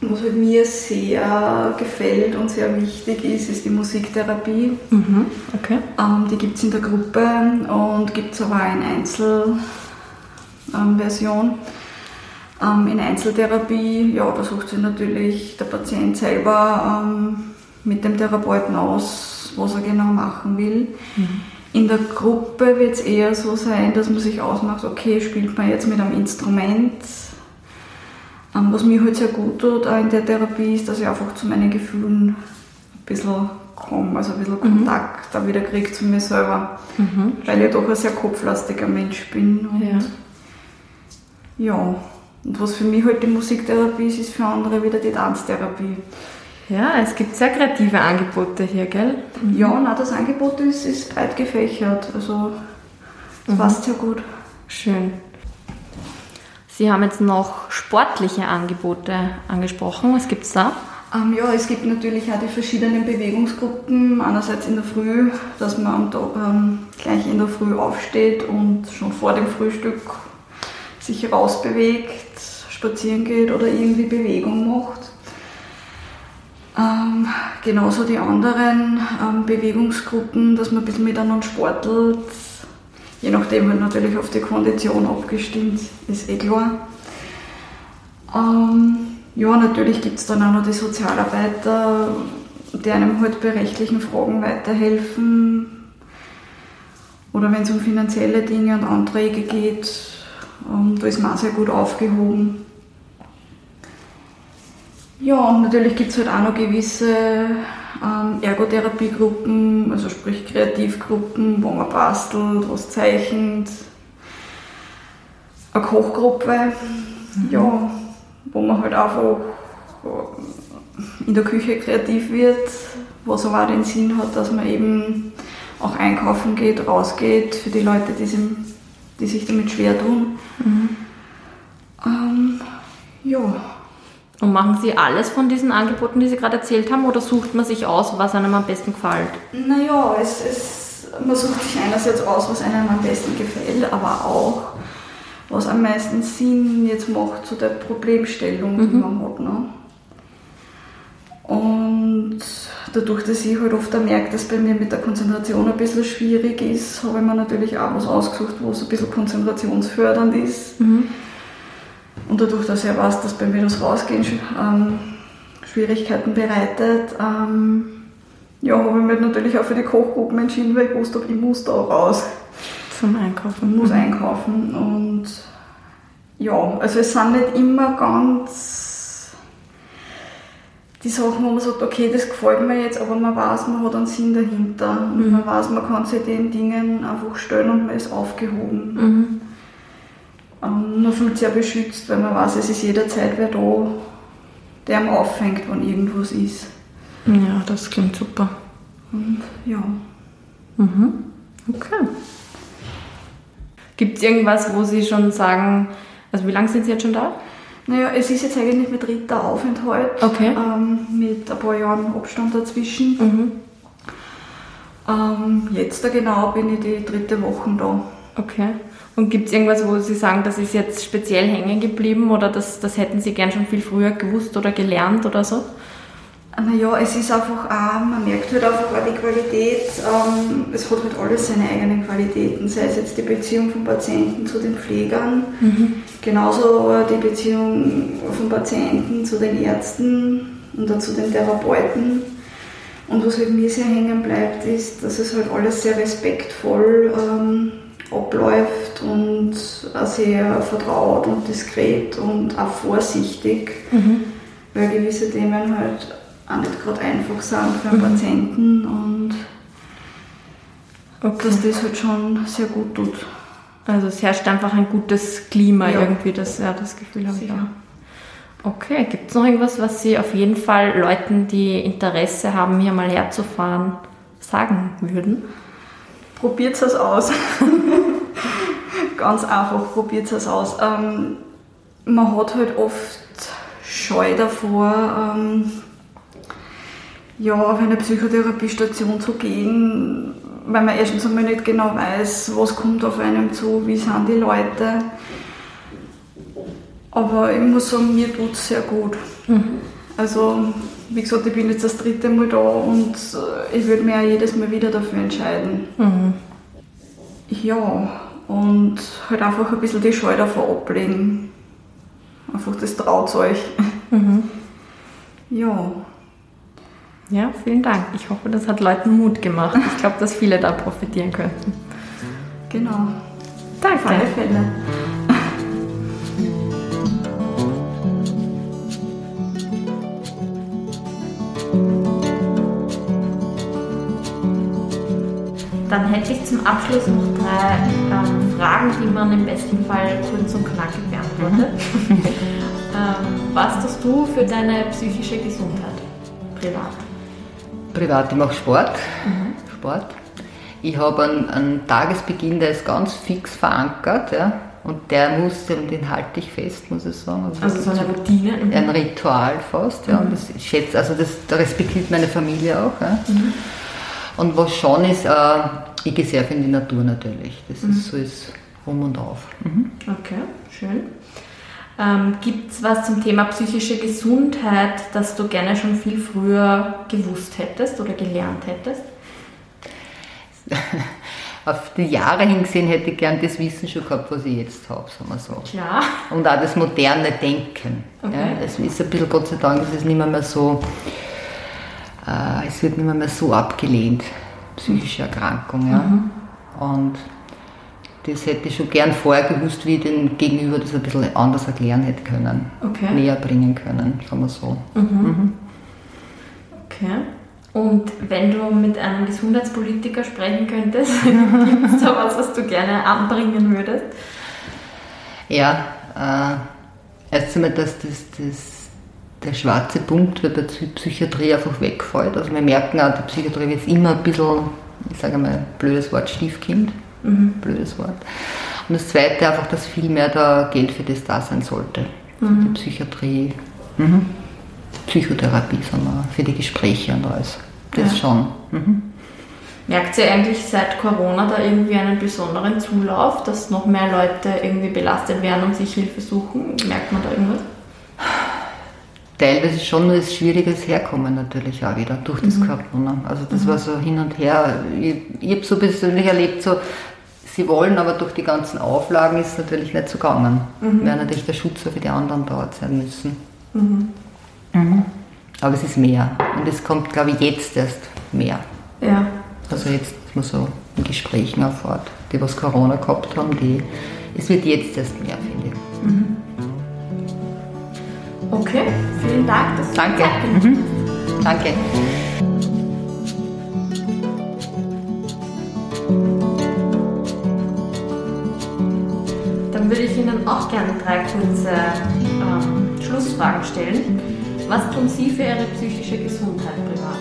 was halt mir sehr gefällt und sehr wichtig ist, ist die Musiktherapie. Mhm, okay. Ähm, die gibt es in der Gruppe und gibt es aber auch in Einzelversion. Ähm, in Einzeltherapie, ja, da sucht sich natürlich der Patient selber ähm, mit dem Therapeuten aus, was er genau machen will. Mhm. In der Gruppe wird es eher so sein, dass man sich ausmacht, okay, spielt man jetzt mit einem Instrument, was mir halt sehr gut tut auch in der Therapie ist, dass ich einfach zu meinen Gefühlen ein bisschen komme, also ein bisschen mhm. Kontakt da wieder kriege zu mir selber, mhm. weil ich doch ein sehr kopflastiger Mensch bin. Und ja. ja. Und was für mich halt die Musiktherapie ist, ist für andere wieder die Tanztherapie. Ja, es gibt sehr kreative Angebote hier, gell? Mhm. Ja, na, das Angebot ist, ist breit gefächert. Also das mhm. passt sehr gut. Schön. Sie haben jetzt noch sportliche Angebote angesprochen. Was gibt es da? Ähm, ja, es gibt natürlich auch die verschiedenen Bewegungsgruppen. Einerseits in der Früh, dass man ähm, gleich in der Früh aufsteht und schon vor dem Frühstück sich rausbewegt, spazieren geht oder irgendwie Bewegung macht. Ähm, genauso die anderen ähm, Bewegungsgruppen, dass man ein bisschen miteinander sportelt, je nachdem halt natürlich auf die Kondition abgestimmt, ist eh klar. Ähm, ja, natürlich gibt es dann auch noch die Sozialarbeiter, die einem halt bei rechtlichen Fragen weiterhelfen. Oder wenn es um finanzielle Dinge und Anträge geht, ähm, da ist man auch sehr gut aufgehoben. Ja, und natürlich gibt es halt auch noch gewisse ähm, Ergotherapiegruppen, also sprich Kreativgruppen, wo man bastelt, was zeichnet. Eine Kochgruppe, mhm. ja, wo man halt einfach in der Küche kreativ wird, was aber auch den Sinn hat, dass man eben auch einkaufen geht, rausgeht für die Leute, die, sich, die sich damit schwer tun. Mhm. Ähm, ja. Und machen Sie alles von diesen Angeboten, die Sie gerade erzählt haben, oder sucht man sich aus, was einem am besten gefällt? Naja, es, es, man sucht sich einerseits aus, was einem am besten gefällt, aber auch, was am meisten Sinn jetzt macht zu der Problemstellung, die mhm. man hat. Ne? Und dadurch, dass ich halt oft merke, dass bei mir mit der Konzentration ein bisschen schwierig ist, habe ich mir natürlich auch was ausgesucht, was ein bisschen konzentrationsfördernd ist. Mhm. Und dadurch, dass ich weiß, dass bei mir das Rausgehen ähm, Schwierigkeiten bereitet, ähm, ja, habe ich mich natürlich auch für die Kochgruppen entschieden, weil ich wusste, ich muss da raus. Zum Einkaufen. Ich muss einkaufen. Und ja, also es sind nicht immer ganz die Sachen, wo man sagt, okay, das gefällt mir jetzt, aber man weiß, man hat einen Sinn dahinter. Und mhm. man weiß, man kann sich den Dingen einfach stellen und man ist aufgehoben. Mhm. Ähm, man fühlt sich ja beschützt, weil man weiß, es ist jederzeit wer da, der einem auffängt, wenn irgendwas ist. Ja, das klingt super. Und ja. Mhm. Okay. Gibt es irgendwas, wo Sie schon sagen, also wie lange sind Sie jetzt schon da? Naja, es ist jetzt eigentlich mein dritter Aufenthalt. Okay. Ähm, mit ein paar Jahren Abstand dazwischen. Mhm. Ähm, jetzt da genau bin ich die dritte Woche da. Okay. Und gibt es irgendwas, wo Sie sagen, das ist jetzt speziell hängen geblieben oder das, das hätten Sie gern schon viel früher gewusst oder gelernt oder so? Naja, es ist einfach auch, man merkt halt einfach auch die Qualität, ähm, es hat halt alles seine eigenen Qualitäten, sei es jetzt die Beziehung vom Patienten zu den Pflegern, mhm. genauso die Beziehung vom Patienten zu den Ärzten und dann zu den Therapeuten. Und was halt mir sehr hängen bleibt, ist, dass es halt alles sehr respektvoll ähm, abläuft und sehr vertraut und diskret und auch vorsichtig, mhm. weil gewisse Themen halt auch nicht gerade einfach sind für einen mhm. Patienten und okay. dass das halt schon sehr gut tut. Also es herrscht einfach ein gutes Klima ja. irgendwie, das, ja, das Gefühl habe ich auch. Okay, gibt es noch irgendwas, was Sie auf jeden Fall Leuten, die Interesse haben, hier mal herzufahren, sagen würden? Probiert es aus. Ganz einfach, probiert es aus. Ähm, man hat halt oft Scheu davor, ähm, ja, auf eine Psychotherapiestation zu gehen, weil man erstens einmal nicht genau weiß, was kommt auf einem zu, wie sind die Leute. Aber ich muss sagen, mir tut es sehr gut. Mhm. Also, wie gesagt, ich bin jetzt das dritte Mal da und äh, ich würde mich auch jedes Mal wieder dafür entscheiden. Mhm. Ja, und halt einfach ein bisschen die Scheu davor ablegen. Einfach das traut euch. Mhm. Ja. Ja, vielen Dank. Ich hoffe, das hat Leuten Mut gemacht. Ich glaube, dass viele da profitieren könnten. Genau. Danke. Auf alle Fälle. Dann hätte ich zum Abschluss noch drei ähm, Fragen, die man im besten Fall kurz und knackig beantwortet. Mhm. ähm, was tust du für deine psychische Gesundheit? privat? Privat, ich mache Sport. Mhm. Sport. Ich habe einen, einen, Tagesbeginn, der ist ganz fix verankert. Ja. Und der muss, den halte ich fest, muss ich sagen. Also, also so eine Routine? Mhm. Ein Ritual fast, ja. Mhm. Und das ich schätze, also das, da respektiert meine Familie auch. Ja. Mhm. Und was schon ist, äh, ich gehe sehr viel in die Natur natürlich. Das mhm. ist so ist um und auf. Mhm. Okay, schön. Ähm, Gibt es was zum Thema psychische Gesundheit, das du gerne schon viel früher gewusst hättest oder gelernt hättest? Auf die Jahre hingesehen hätte ich gern das Wissen schon gehabt, was ich jetzt habe, sagen wir so. Klar. Und auch das moderne Denken. Okay. Ja, es ist ein bisschen, Gott sei Dank, es ist nicht mehr, mehr so, äh, es wird nicht mehr, mehr so abgelehnt, psychische Erkrankung. Ja. Mhm. Und das hätte ich schon gern vorher gewusst, wie ich den Gegenüber das ein bisschen anders erklären hätte können. Okay. Näher bringen können, sagen wir so. Mhm. Mhm. Okay. Und wenn du mit einem Gesundheitspolitiker sprechen könntest, gibt es da was, was du gerne anbringen würdest? Ja, äh, erst einmal, dass das, das, der schwarze Punkt bei der Psychiatrie einfach wegfällt. Also wir merken auch, die Psychiatrie wird immer ein bisschen, ich sage mal, blödes Wort, Stiefkind Mhm. Blödes Wort. Und das Zweite einfach, dass viel mehr da Geld für das da sein sollte. Mhm. Die Psychiatrie, mhm. Psychotherapie, sagen wir, für die Gespräche und alles. Das ja. schon. Mhm. Merkt ihr eigentlich seit Corona da irgendwie einen besonderen Zulauf, dass noch mehr Leute irgendwie belastet werden und sich Hilfe suchen? Merkt man da irgendwas? Teilweise schon nur das Schwieriges Herkommen natürlich auch wieder durch das mhm. Corona. Also das mhm. war so hin und her. Ich, ich habe so persönlich erlebt, so sie wollen, aber durch die ganzen Auflagen ist es natürlich nicht so gegangen. Mhm. Wäre natürlich der Schutz für die anderen dort sein müssen. Mhm. Mhm. Aber es ist mehr. Und es kommt, glaube ich, jetzt erst mehr. Ja. Also jetzt ist man so in Gesprächen erfahrt, die was Corona gehabt haben, die, es wird jetzt erst mehr, finde ich. Okay, vielen Dank. Dass Danke. Mhm. Danke. Dann würde ich Ihnen auch gerne drei kurze ähm, Schlussfragen stellen. Was tun Sie für Ihre psychische Gesundheit privat?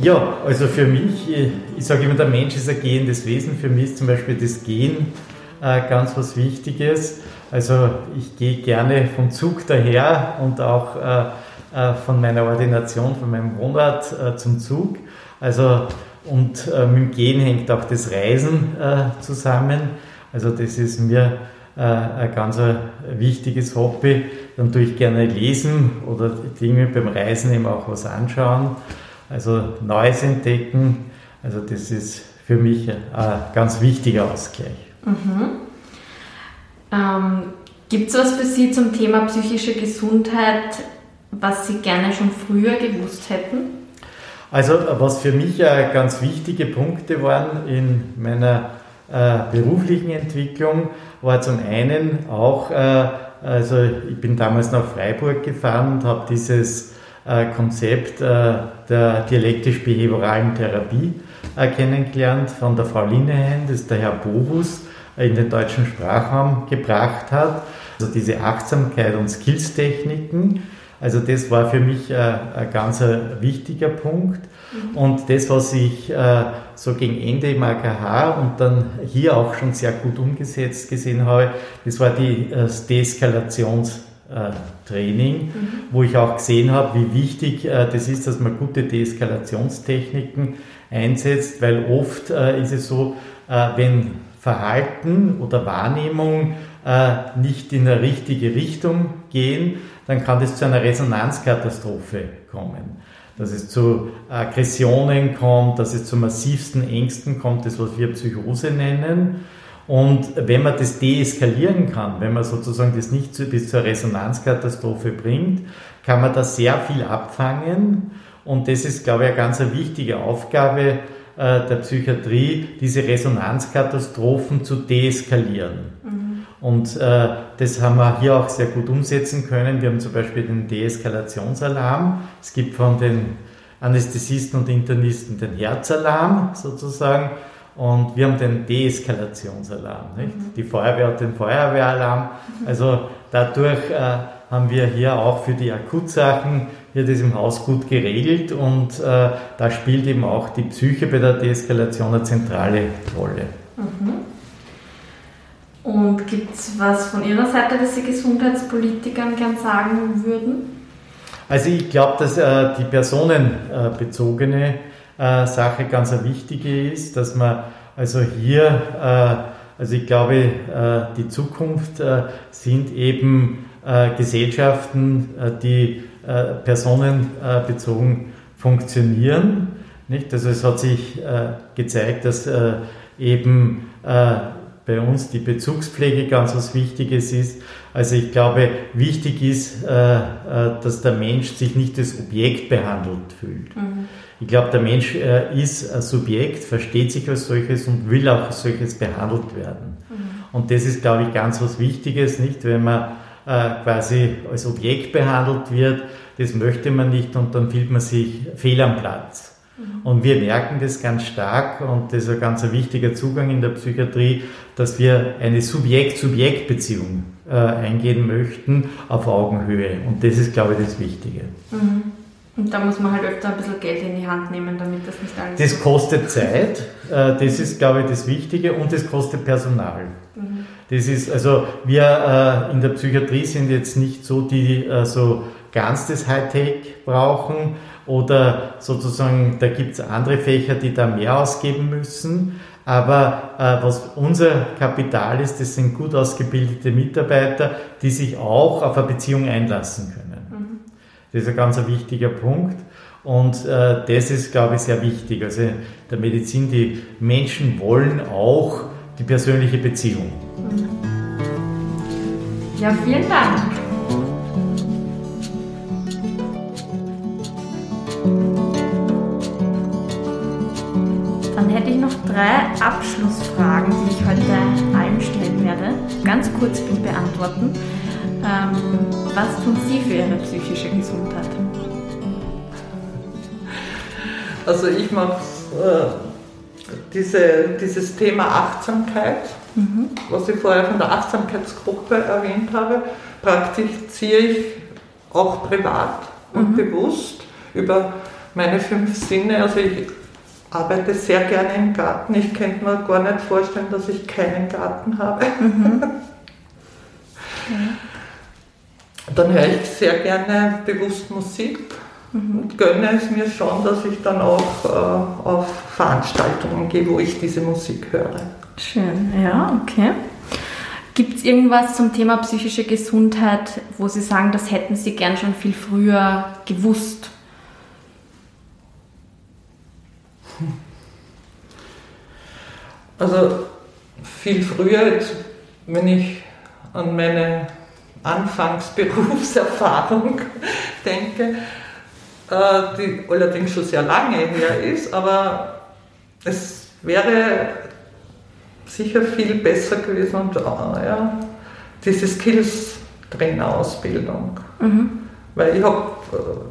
Ja, also für mich, ich sage immer, der Mensch ist ein gehendes Wesen. Für mich ist zum Beispiel das Gehen äh, ganz was Wichtiges. Also ich gehe gerne vom Zug daher und auch äh, äh, von meiner Ordination, von meinem Wohnort äh, zum Zug. Also und äh, mit dem Gehen hängt auch das Reisen äh, zusammen. Also das ist mir äh, ein ganz wichtiges Hobby. Dann tue ich gerne lesen oder Dinge beim Reisen eben auch was anschauen. Also Neues entdecken. Also das ist für mich ein ganz wichtiger Ausgleich. Mhm. Ähm, Gibt es was für Sie zum Thema psychische Gesundheit, was Sie gerne schon früher gewusst hätten? Also was für mich ganz wichtige Punkte waren in meiner äh, beruflichen Entwicklung, war zum einen auch, äh, also ich bin damals nach Freiburg gefahren und habe dieses äh, Konzept äh, der dialektisch-behavioralen Therapie äh, kennengelernt von der Frau Linehan, das ist der Herr Bohus, in den deutschen Sprachraum gebracht hat. Also diese Achtsamkeit und Skills-Techniken. Also das war für mich äh, ein ganz wichtiger Punkt. Mhm. Und das, was ich äh, so gegen Ende im AKH und dann hier auch schon sehr gut umgesetzt gesehen habe, das war die, das Deeskalationstraining, mhm. wo ich auch gesehen habe, wie wichtig äh, das ist, dass man gute Deeskalationstechniken einsetzt, weil oft ist es so, wenn Verhalten oder Wahrnehmung äh, nicht in eine richtige Richtung gehen, dann kann es zu einer Resonanzkatastrophe kommen. Dass es zu Aggressionen kommt, dass es zu massivsten Ängsten kommt, das was wir Psychose nennen. Und wenn man das deeskalieren kann, wenn man sozusagen das nicht bis zur Resonanzkatastrophe bringt, kann man da sehr viel abfangen. Und das ist, glaube ich, eine ganz wichtige Aufgabe der Psychiatrie, diese Resonanzkatastrophen zu deeskalieren. Mhm. Und äh, das haben wir hier auch sehr gut umsetzen können. Wir haben zum Beispiel den Deeskalationsalarm. Es gibt von den Anästhesisten und Internisten den Herzalarm sozusagen. Und wir haben den Deeskalationsalarm. Nicht? Mhm. Die Feuerwehr hat den Feuerwehralarm. Mhm. Also dadurch äh, haben wir hier auch für die Akutsachen wird es im Haus gut geregelt und äh, da spielt eben auch die Psyche bei der Deeskalation eine zentrale Rolle. Mhm. Und gibt es was von Ihrer Seite, das Sie Gesundheitspolitikern gern sagen würden? Also ich glaube, dass äh, die personenbezogene äh, Sache ganz eine wichtige ist, dass man also hier, äh, also ich glaube, äh, die Zukunft äh, sind eben Gesellschaften, die personenbezogen funktionieren. Nicht? Also es hat sich gezeigt, dass eben bei uns die Bezugspflege ganz was Wichtiges ist. Also ich glaube, wichtig ist, äh, äh, dass der Mensch sich nicht als Objekt behandelt fühlt. Mhm. Ich glaube, der Mensch äh, ist ein Subjekt, versteht sich als solches und will auch als solches behandelt werden. Mhm. Und das ist, glaube ich, ganz was Wichtiges, nicht? Wenn man quasi als Objekt behandelt wird, das möchte man nicht und dann fühlt man sich fehl am Platz. Mhm. Und wir merken das ganz stark und das ist ein ganz wichtiger Zugang in der Psychiatrie, dass wir eine Subjekt-Subjekt-Beziehung äh, eingehen möchten auf Augenhöhe. Und das ist, glaube ich, das Wichtige. Mhm. Und da muss man halt öfter ein bisschen Geld in die Hand nehmen, damit das nicht alles. Das kostet Zeit, äh, das ist, glaube ich, das Wichtige und es kostet Personal. Mhm. Das ist, also wir äh, in der Psychiatrie sind jetzt nicht so, die äh, so ganz das Hightech brauchen, oder sozusagen, da gibt es andere Fächer, die da mehr ausgeben müssen. Aber äh, was unser Kapital ist, das sind gut ausgebildete Mitarbeiter, die sich auch auf eine Beziehung einlassen können. Mhm. Das ist ein ganz wichtiger Punkt. Und äh, das ist, glaube ich, sehr wichtig. Also der Medizin, die Menschen wollen auch die persönliche Beziehung. Ja, vielen Dank. hätte ich noch drei Abschlussfragen, die ich heute allen stellen werde. Ganz kurz beantworten. Ähm, was tun Sie für Ihre psychische Gesundheit? Also ich mache äh, diese, dieses Thema Achtsamkeit, mhm. was ich vorher von der Achtsamkeitsgruppe erwähnt habe, praktiziere ich auch privat und mhm. bewusst über meine fünf Sinne. Also ich arbeite sehr gerne im Garten. Ich könnte mir gar nicht vorstellen, dass ich keinen Garten habe. Mhm. Dann höre ich sehr gerne bewusst Musik. Und gönne es mir schon, dass ich dann auch äh, auf Veranstaltungen gehe, wo ich diese Musik höre. Schön, ja, okay. Gibt es irgendwas zum Thema psychische Gesundheit, wo Sie sagen, das hätten Sie gern schon viel früher gewusst? Also viel früher, wenn ich an meine Anfangsberufserfahrung denke, die allerdings schon sehr lange her ist, aber es wäre sicher viel besser gewesen und äh, ja, diese Skills Trainerausbildung. Mhm. Weil ich, hab,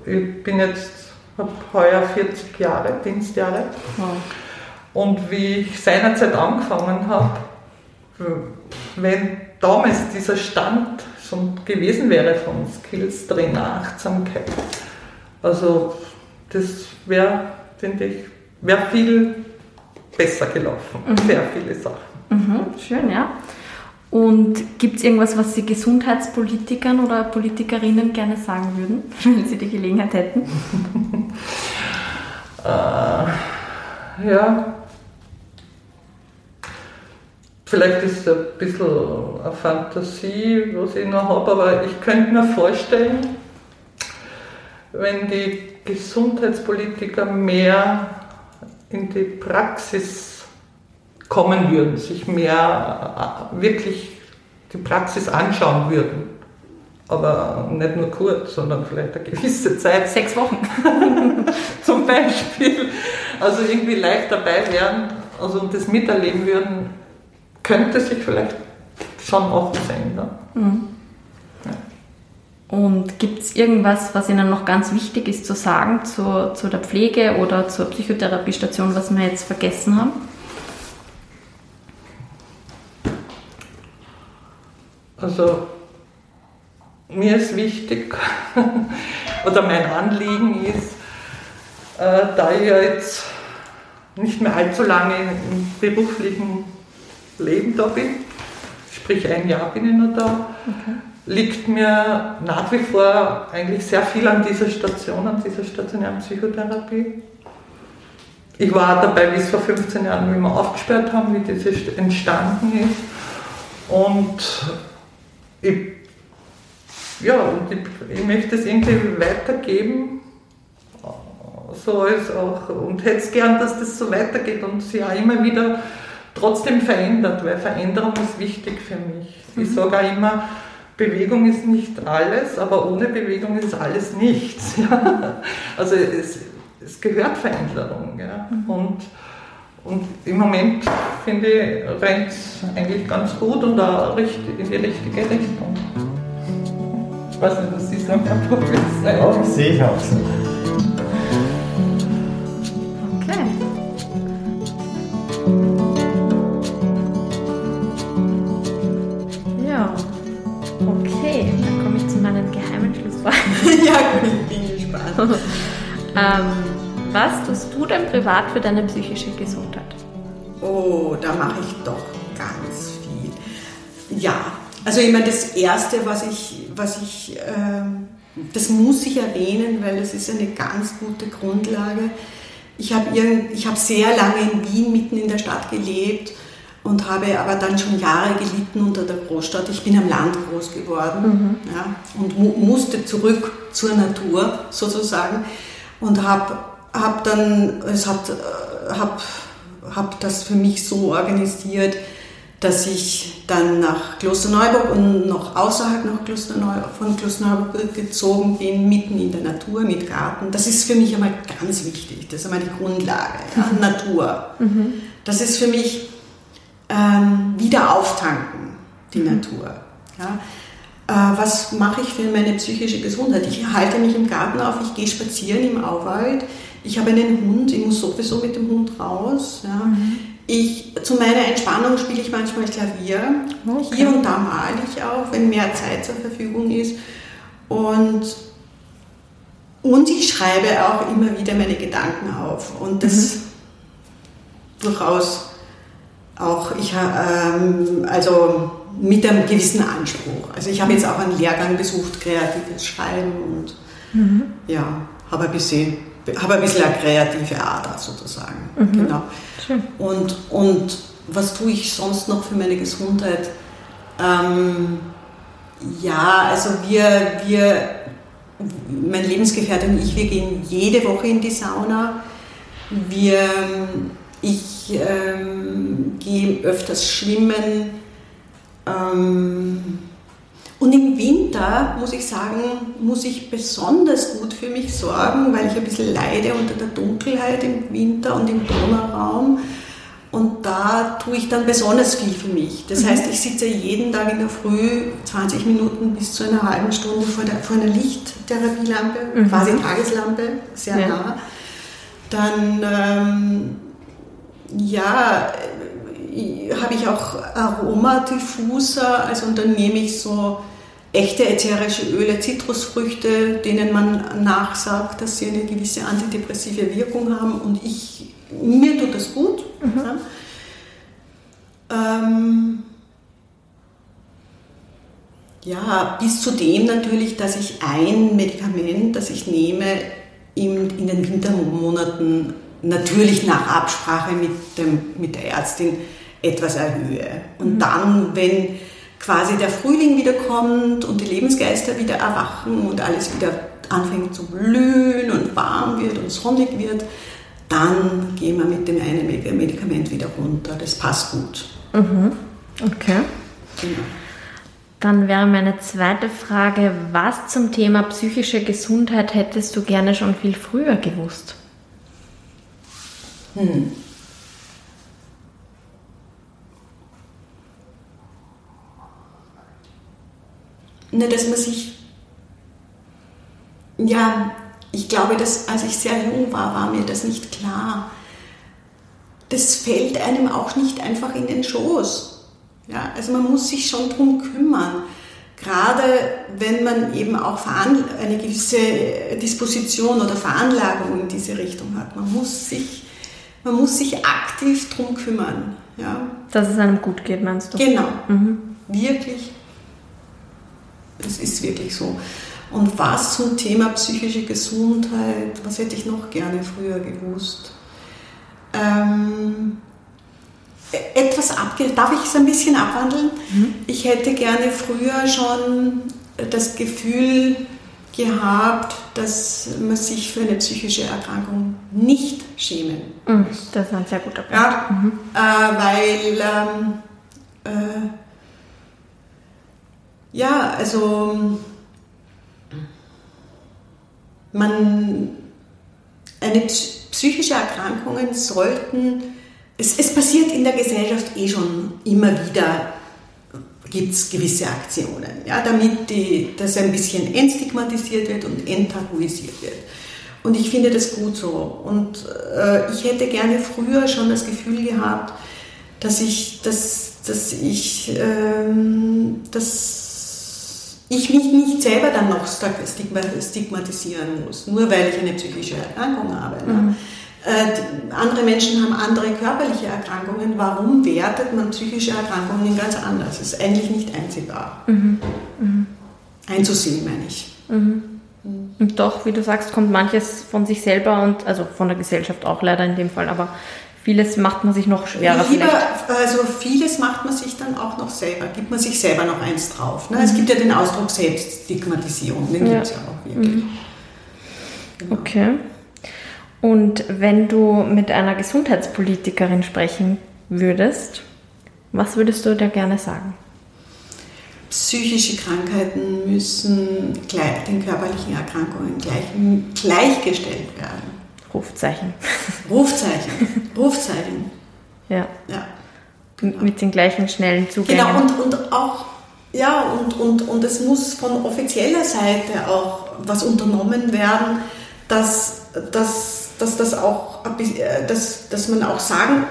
äh, ich bin jetzt habe heuer 40 Jahre, Dienstjahre. Wow. Und wie ich seinerzeit angefangen habe, wenn damals dieser Stand schon gewesen wäre von Skills drin, Achtsamkeit, also das wäre, finde ich, wäre viel besser gelaufen. Mhm. Sehr viele Sachen. Mhm, schön, ja. Und gibt es irgendwas, was Sie Gesundheitspolitikern oder Politikerinnen gerne sagen würden, wenn Sie die Gelegenheit hätten? äh, ja. Vielleicht ist es ein bisschen eine Fantasie, was ich noch habe, aber ich könnte mir vorstellen, wenn die Gesundheitspolitiker mehr in die Praxis kommen würden, sich mehr äh, wirklich die Praxis anschauen würden. Aber nicht nur kurz, sondern vielleicht eine gewisse Zeit. Sechs Wochen zum Beispiel. Also irgendwie live dabei wären also und das miterleben würden, könnte sich vielleicht schon auch was ändern. Mhm. Und gibt es irgendwas, was Ihnen noch ganz wichtig ist zu sagen zu, zu der Pflege oder zur Psychotherapiestation, was wir jetzt vergessen haben? Also mir ist wichtig, oder mein Anliegen ist, äh, da ich ja jetzt nicht mehr allzu lange im beruflichen Leben da bin, sprich ein Jahr bin ich noch da, okay. Liegt mir nach wie vor eigentlich sehr viel an dieser Station, an dieser stationären Psychotherapie. Ich war dabei bis vor 15 Jahren, wie wir aufgesperrt haben, wie das entstanden ist. Und ich, ja, ich, ich möchte es irgendwie weitergeben, so als auch, und hätte es gern, dass das so weitergeht und sich auch immer wieder trotzdem verändert, weil Veränderung ist wichtig für mich. Ich mhm. sage auch immer, Bewegung ist nicht alles, aber ohne Bewegung ist alles nichts. Ja? Also es, es gehört Veränderung. Ja? Mhm. Und, und im Moment finde ich, rennt es eigentlich ganz gut und auch in die richtige Richtung. Ich weiß nicht, was Sie sagen, Herr Professor. Ja, sehe ich auch so. Ja, gut, ich bin gespannt. ähm, was tust du denn privat für deine psychische Gesundheit? Oh, da mache ich doch ganz viel. Ja, also ich meine, das Erste, was ich, was ich ähm, das muss ich erwähnen, weil das ist eine ganz gute Grundlage. Ich habe hab sehr lange in Wien mitten in der Stadt gelebt und habe aber dann schon Jahre gelitten unter der Großstadt. Ich bin am Land groß geworden mhm. ja, und mu musste zurück zur Natur sozusagen und habe hab dann, es hat, äh, habe hab das für mich so organisiert, dass ich dann nach Klosterneuburg und noch außerhalb nach Klosterneuburg, von Klosterneuburg gezogen bin, mitten in der Natur mit Garten. Das ist für mich einmal ganz wichtig. Das ist einmal die Grundlage. Ja, mhm. Natur. Mhm. Das ist für mich ähm, wieder auftanken, die mhm. Natur. Ja? Äh, was mache ich für meine psychische Gesundheit? Ich halte mich im Garten auf, ich gehe spazieren im Auwald, ich habe einen Hund, ich muss sowieso mit dem Hund raus. Ja? Mhm. Ich, zu meiner Entspannung spiele ich manchmal Klavier. Okay. Hier und da male ich auch, wenn mehr Zeit zur Verfügung ist. Und, und ich schreibe auch immer wieder meine Gedanken auf. Und das mhm. durchaus auch, ich, ähm, also mit einem gewissen Anspruch. Also ich habe jetzt auch einen Lehrgang besucht, kreatives Schreiben und mhm. ja, habe ein bisschen, habe ein bisschen eine kreative Ader sozusagen. Mhm. Genau. Schön. Und, und was tue ich sonst noch für meine Gesundheit? Ähm, ja, also wir, wir, mein Lebensgefährte und ich, wir gehen jede Woche in die Sauna. Wir, ich ähm, gehe öfters schwimmen. Ähm, und im Winter, muss ich sagen, muss ich besonders gut für mich sorgen, weil ich ein bisschen leide unter der Dunkelheit im Winter und im Donauraum. Und da tue ich dann besonders viel für mich. Das mhm. heißt, ich sitze jeden Tag in der Früh 20 Minuten bis zu einer halben Stunde vor, der, vor einer Lichttherapielampe, mhm. quasi Tageslampe, sehr ja. nah. Dann ähm, ja, habe ich auch Aromadiffuser, also dann nehme ich so echte ätherische Öle, Zitrusfrüchte, denen man nachsagt, dass sie eine gewisse antidepressive Wirkung haben und ich, mir tut das gut. Mhm. Ja. Ähm, ja, bis zu dem natürlich, dass ich ein Medikament, das ich nehme, in, in den Wintermonaten natürlich nach Absprache mit, dem, mit der Ärztin etwas erhöhe. Und mhm. dann, wenn quasi der Frühling wieder kommt und die Lebensgeister wieder erwachen und alles wieder anfängt zu blühen und warm wird und sonnig wird, dann gehen wir mit dem einen Medikament wieder runter. Das passt gut. Mhm. Okay. Genau. Dann wäre meine zweite Frage, was zum Thema psychische Gesundheit hättest du gerne schon viel früher gewusst? Hm. Ne, dass man sich, ja, ich glaube, dass als ich sehr jung war, war mir das nicht klar. Das fällt einem auch nicht einfach in den Schoß. Ja, also man muss sich schon drum kümmern. gerade wenn man eben auch eine gewisse Disposition oder Veranlagung in diese Richtung hat. Man muss sich, man muss sich aktiv darum kümmern. Ja. Dass es einem gut geht, meinst du? Genau. Mhm. Wirklich. Es ist wirklich so. Und was zum Thema psychische Gesundheit, was hätte ich noch gerne früher gewusst? Ähm, etwas abge... Darf ich es ein bisschen abwandeln? Mhm. Ich hätte gerne früher schon das Gefühl gehabt, dass man sich für eine psychische Erkrankung nicht schämen mhm. muss. Das ist ein sehr guter Punkt. Ja, mhm. äh, weil ähm, äh, ja, also man eine psychische Erkrankungen sollten es, es passiert in der Gesellschaft eh schon immer wieder, gibt es gewisse Aktionen, ja, damit die, das ein bisschen entstigmatisiert wird und enttabuisiert wird. Und ich finde das gut so. Und äh, ich hätte gerne früher schon das Gefühl gehabt, dass ich, dass, dass ich, ähm, dass ich mich nicht selber dann noch stigmatisieren muss, nur weil ich eine psychische Erkrankung habe. Ne? Äh, andere Menschen haben andere körperliche Erkrankungen. Warum wertet man psychische Erkrankungen ganz anders? Das ist eigentlich nicht einsehbar. Mhm. Mhm. Einzusehen, meine ich. Mhm. Und doch, wie du sagst, kommt manches von sich selber und also von der Gesellschaft auch leider in dem Fall, aber vieles macht man sich noch schwerer. Lieber, also vieles macht man sich dann auch noch selber, gibt man sich selber noch eins drauf. Ne? Es mhm. gibt ja den Ausdruck Selbststigmatisierung, den ja. gibt es ja auch wirklich. Mhm. Genau. Okay. Und wenn du mit einer Gesundheitspolitikerin sprechen würdest, was würdest du dir gerne sagen? Psychische Krankheiten müssen den körperlichen Erkrankungen gleich, gleichgestellt werden. Rufzeichen. Rufzeichen. Rufzeichen. Ja. ja. Genau. Mit den gleichen schnellen Zugängen. Genau, und, und auch, ja, und, und, und es muss von offizieller Seite auch was unternommen werden, dass, dass dass das auch, dass, dass man auch sagen,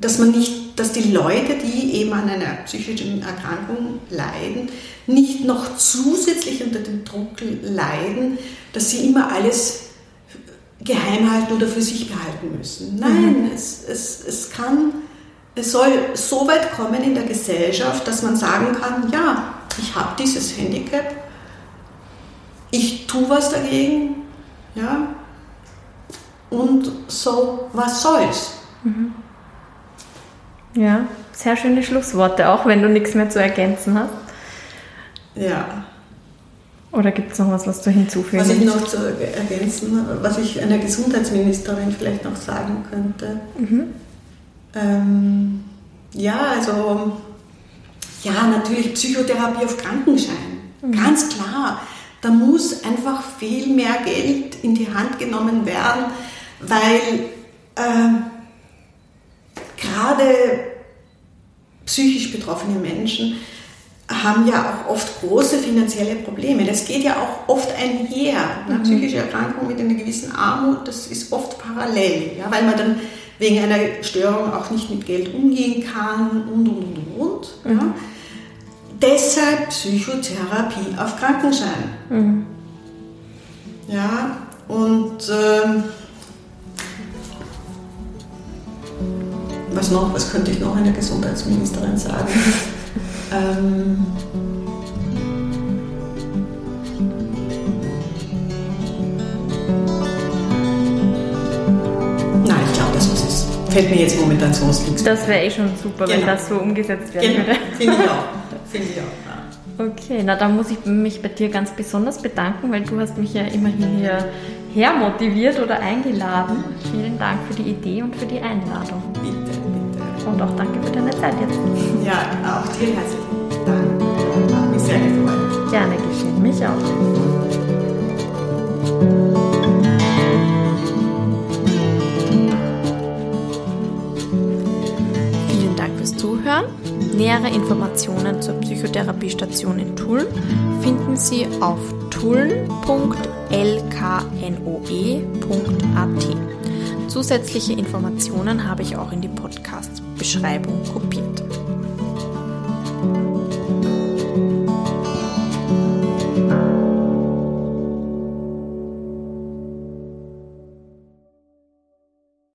dass man nicht, dass die Leute, die eben an einer psychischen Erkrankung leiden, nicht noch zusätzlich unter dem Druck leiden, dass sie immer alles geheim halten oder für sich behalten müssen. Nein, mhm. es, es, es kann, es soll so weit kommen in der Gesellschaft, dass man sagen kann, ja, ich habe dieses Handicap, ich tue was dagegen, ja, und so, was soll's? Mhm. Ja, sehr schöne Schlussworte, auch wenn du nichts mehr zu ergänzen hast. Ja. Oder gibt es noch was, was du hinzufügen Was ich noch zu ergänzen, was ich einer Gesundheitsministerin vielleicht noch sagen könnte. Mhm. Ähm, ja, also, ja, natürlich Psychotherapie auf Krankenschein. Mhm. Ganz klar. Da muss einfach viel mehr Geld in die Hand genommen werden weil äh, gerade psychisch betroffene Menschen haben ja auch oft große finanzielle Probleme. Das geht ja auch oft einher. Ne? Mhm. Psychische Erkrankung mit einer gewissen Armut, das ist oft parallel, ja? weil man dann wegen einer Störung auch nicht mit Geld umgehen kann und, und, und, und. Mhm. Ja? Deshalb Psychotherapie auf Krankenschein. Mhm. Ja, und... Äh, was noch, was könnte ich noch einer Gesundheitsministerin sagen? ähm, Nein, ich glaube, das ist es. Fällt mir jetzt momentan so nichts. Das wäre eh schon super, genau. wenn das so umgesetzt werden genau. würde. Finde ich auch. Finde ich auch. Okay, na dann muss ich mich bei dir ganz besonders bedanken, weil du hast mich ja immerhin hier hermotiviert oder eingeladen. Vielen Dank für die Idee und für die Einladung. Und auch danke für deine Zeit jetzt. Ja, auch dir herzlichen Dank. Hat mich sehr gefreut. Gerne geschehen, mich auch. Vielen Dank fürs Zuhören. Nähere Informationen zur Psychotherapiestation in Tulln finden Sie auf tulln.lknoe.at. Zusätzliche Informationen habe ich auch in die Podcast-Beschreibung kopiert.